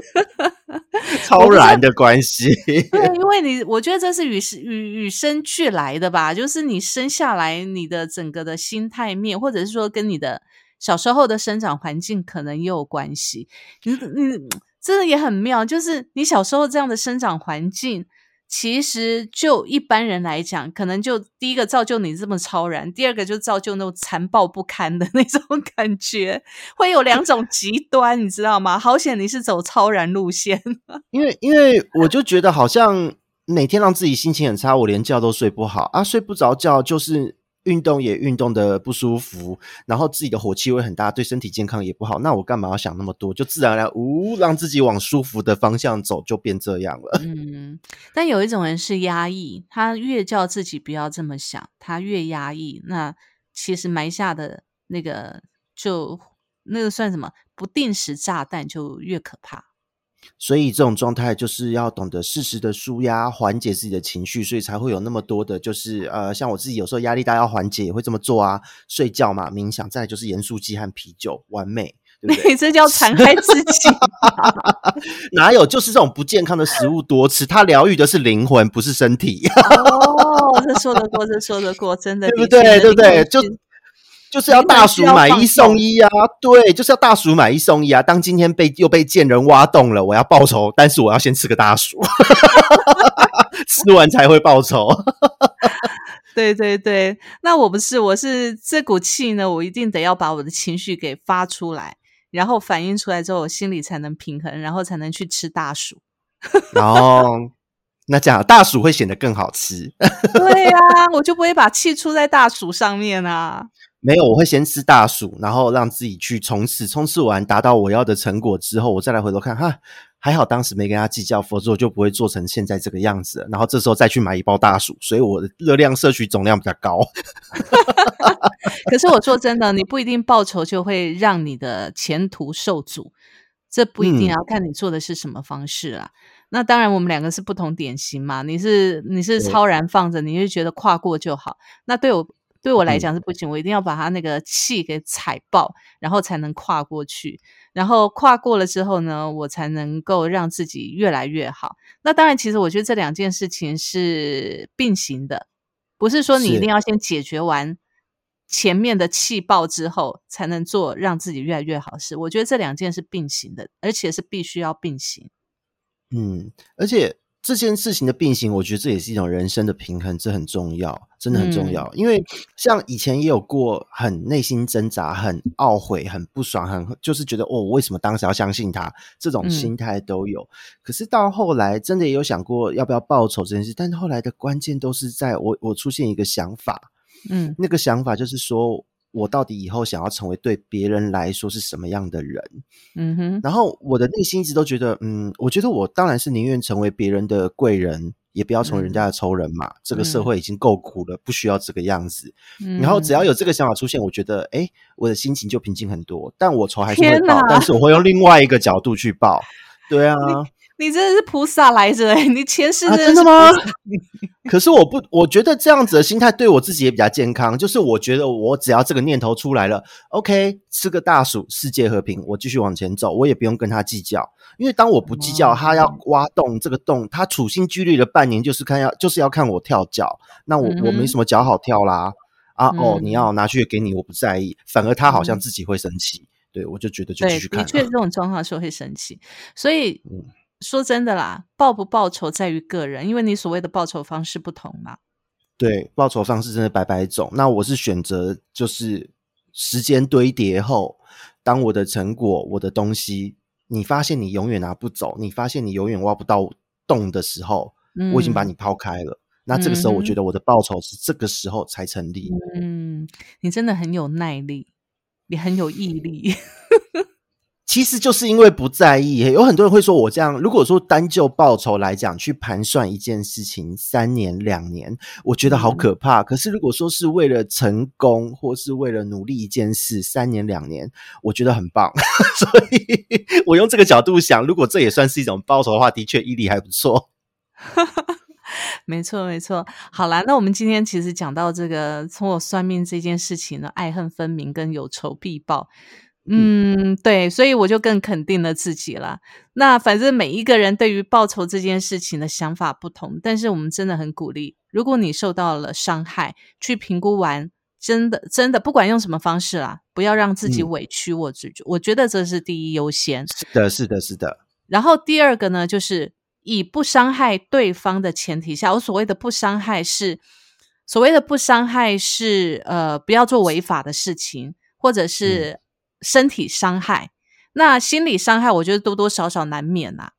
[LAUGHS] 超然的关系。对，因为你，我觉得这是与与与生俱来的吧，就是你生下来，你的整个的心态面，或者是说跟你的小时候的生长环境可能也有关系。你你。真的也很妙，就是你小时候这样的生长环境，其实就一般人来讲，可能就第一个造就你这么超然，第二个就造就那种残暴不堪的 [LAUGHS] 那种感觉，会有两种极端，你知道吗？好险你是走超然路线，[LAUGHS] 因为因为我就觉得好像每天让自己心情很差，我连觉都睡不好啊，睡不着觉就是。运动也运动的不舒服，然后自己的火气会很大，对身体健康也不好。那我干嘛要想那么多？就自然而然，呜，让自己往舒服的方向走，就变这样了。嗯，但有一种人是压抑，他越叫自己不要这么想，他越压抑，那其实埋下的那个就那个算什么不定时炸弹，就越可怕。所以这种状态就是要懂得适时的舒压，缓解自己的情绪，所以才会有那么多的，就是呃，像我自己有时候压力大要缓解，也会这么做啊，睡觉嘛，冥想，再就是盐酥鸡和啤酒，完美。对对？[LAUGHS] 你这叫残害自己。[LAUGHS] 哪有？就是这种不健康的食物多吃，它疗愈的是灵魂，不是身体。[LAUGHS] 哦，这说得过，这说得过，真的，对不对？对不对？就就是要大薯买一送一啊！对，就是要大薯买一送一啊！当今天被又被贱人挖洞了，我要报仇，但是我要先吃个大薯，[LAUGHS] 吃完才会报仇。[LAUGHS] 对对对，那我不是，我是这股气呢，我一定得要把我的情绪给发出来，然后反映出来之后，我心里才能平衡，然后才能去吃大薯。哦，那这样大薯会显得更好吃。[LAUGHS] 对呀，我就不会把气出在大薯上面啊。没有，我会先吃大薯，然后让自己去冲刺，冲刺完达到我要的成果之后，我再来回头看，哈，还好当时没跟他计较，否则我就不会做成现在这个样子。然后这时候再去买一包大薯，所以我的热量摄取总量比较高。[LAUGHS] 可是我说真的，你不一定报酬就会让你的前途受阻，这不一定要看你做的是什么方式啊。那当然，我们两个是不同典型嘛。你是你是超然放着，你就觉得跨过就好。那对我。对我来讲是不行，我一定要把他那个气给踩爆，然后才能跨过去。然后跨过了之后呢，我才能够让自己越来越好。那当然，其实我觉得这两件事情是并行的，不是说你一定要先解决完前面的气爆之后，才能做让自己越来越好事。我觉得这两件是并行的，而且是必须要并行。嗯，而且。这件事情的并行，我觉得这也是一种人生的平衡，这很重要，真的很重要。因为像以前也有过很内心挣扎、很懊悔、很不爽、很就是觉得哦，我为什么当时要相信他？这种心态都有。可是到后来，真的也有想过要不要报仇这件事，但后来的关键都是在我我出现一个想法，嗯，那个想法就是说。我到底以后想要成为对别人来说是什么样的人？嗯哼，然后我的内心一直都觉得，嗯，我觉得我当然是宁愿成为别人的贵人，也不要成为人家的仇人嘛。这个社会已经够苦了，不需要这个样子。然后只要有这个想法出现，我觉得，哎，我的心情就平静很多。但我仇还是会报，但是我会用另外一个角度去报。对啊。[LAUGHS] 你真的是菩萨来着哎！你前世真的吗？[LAUGHS] 可是我不，我觉得这样子的心态对我自己也比较健康。就是我觉得我只要这个念头出来了，OK，吃个大薯，世界和平，我继续往前走，我也不用跟他计较。因为当我不计较，他要挖洞，这个洞他处心积虑了半年，就是看要就是要看我跳脚，那我我没什么脚好跳啦。啊哦，你要拿去给你，我不在意，反而他好像自己会生气。对我就觉得就继续看。的确，这种状况时候会生气，所以。说真的啦，报不报仇在于个人，因为你所谓的报仇方式不同嘛。对，报仇方式真的百百种。那我是选择，就是时间堆叠后，当我的成果、我的东西，你发现你永远拿不走，你发现你永远挖不到洞的时候，我已经把你抛开了。那这个时候，我觉得我的报酬是这个时候才成立。嗯，你真的很有耐力，你很有毅力。[LAUGHS] 其实就是因为不在意，有很多人会说我这样。如果说单就报酬来讲，去盘算一件事情三年两年，我觉得好可怕。可是如果说是为了成功，或是为了努力一件事，三年两年，我觉得很棒。[LAUGHS] 所以我用这个角度想，如果这也算是一种报酬的话，的确毅力还不错。[LAUGHS] 没错，没错。好啦，那我们今天其实讲到这个，从我算命这件事情呢，爱恨分明跟有仇必报。嗯，对，所以我就更肯定了自己了。那反正每一个人对于报仇这件事情的想法不同，但是我们真的很鼓励，如果你受到了伤害，去评估完，真的真的不管用什么方式啦，不要让自己委屈。我觉我觉得这是第一优先。是的，是的，是的。然后第二个呢，就是以不伤害对方的前提下，我所谓的不伤害是所谓的不伤害是呃，不要做违法的事情，或者是。身体伤害，那心理伤害，我觉得多多少少难免呐。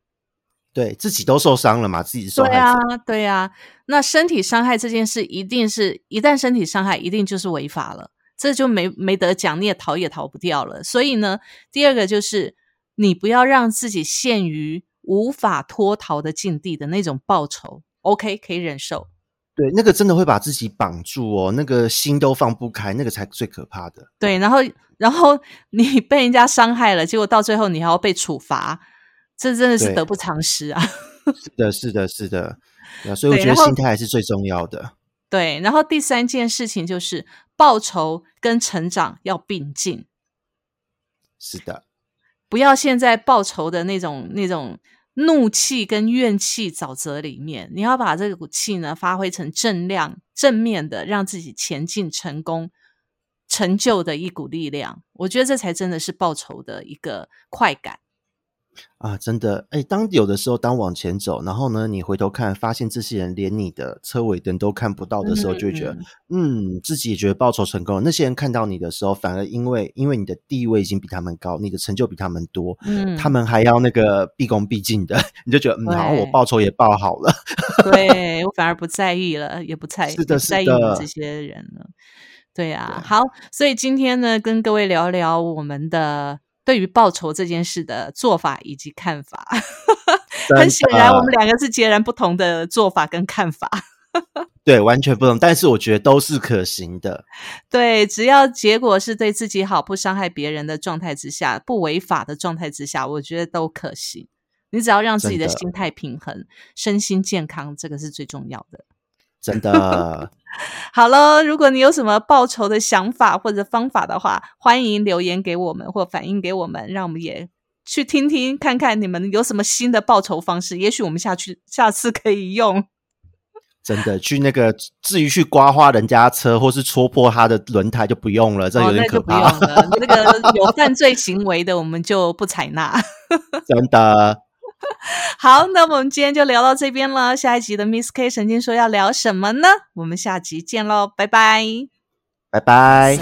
对自己都受伤了嘛，自己受对啊，对啊。那身体伤害这件事，一定是一旦身体伤害，一定就是违法了，这就没没得讲，你也逃也逃不掉了。所以呢，第二个就是你不要让自己陷于无法脱逃的境地的那种报酬，OK，可以忍受。对，那个真的会把自己绑住哦，那个心都放不开，那个才最可怕的。对，然后，然后 [LAUGHS] 你被人家伤害了，结果到最后你还要被处罚，这真的是得不偿失啊！[LAUGHS] 是的，是的，是的，所以我觉得心态还是最重要的。对，然后第三件事情就是报仇跟成长要并进。是的，不要现在报仇的那种那种怒气跟怨气沼泽里面，你要把这股气呢发挥成正量、正面的，让自己前进、成功、成就的一股力量。我觉得这才真的是报仇的一个快感。啊，真的，哎，当有的时候，当往前走，然后呢，你回头看，发现这些人连你的车尾灯都看不到的时候，就会觉得，嗯，自己也觉得报仇成功了。那些人看到你的时候，反而因为因为你的地位已经比他们高，你的成就比他们多，嗯，他们还要那个毕恭毕敬的，[LAUGHS] 你就觉得，嗯，好，我报仇也报好了，[LAUGHS] 对我反而不在意了，也不在意是的，在意这。些人了，对啊，好，所以今天呢，跟各位聊聊我们的。对于报仇这件事的做法以及看法，[LAUGHS] 很显然，我们两个是截然不同的做法跟看法。[LAUGHS] 对，完全不同，但是我觉得都是可行的。对，只要结果是对自己好，不伤害别人的状态之下，不违法的状态之下，我觉得都可行。你只要让自己的心态平衡，身心健康，这个是最重要的。真的。[LAUGHS] 好了，如果你有什么报仇的想法或者方法的话，欢迎留言给我们或反映给我们，让我们也去听听看看你们有什么新的报仇方式，也许我们下去下次可以用。真的，去那个至于去刮花人家车或是戳破他的轮胎就不用了，这有点可怕。那个有犯罪行为的，我们就不采纳。[LAUGHS] 真的。[LAUGHS] 好，那我们今天就聊到这边了。下一集的 miss K 神经说要聊什么呢？我们下集见喽，拜拜拜拜。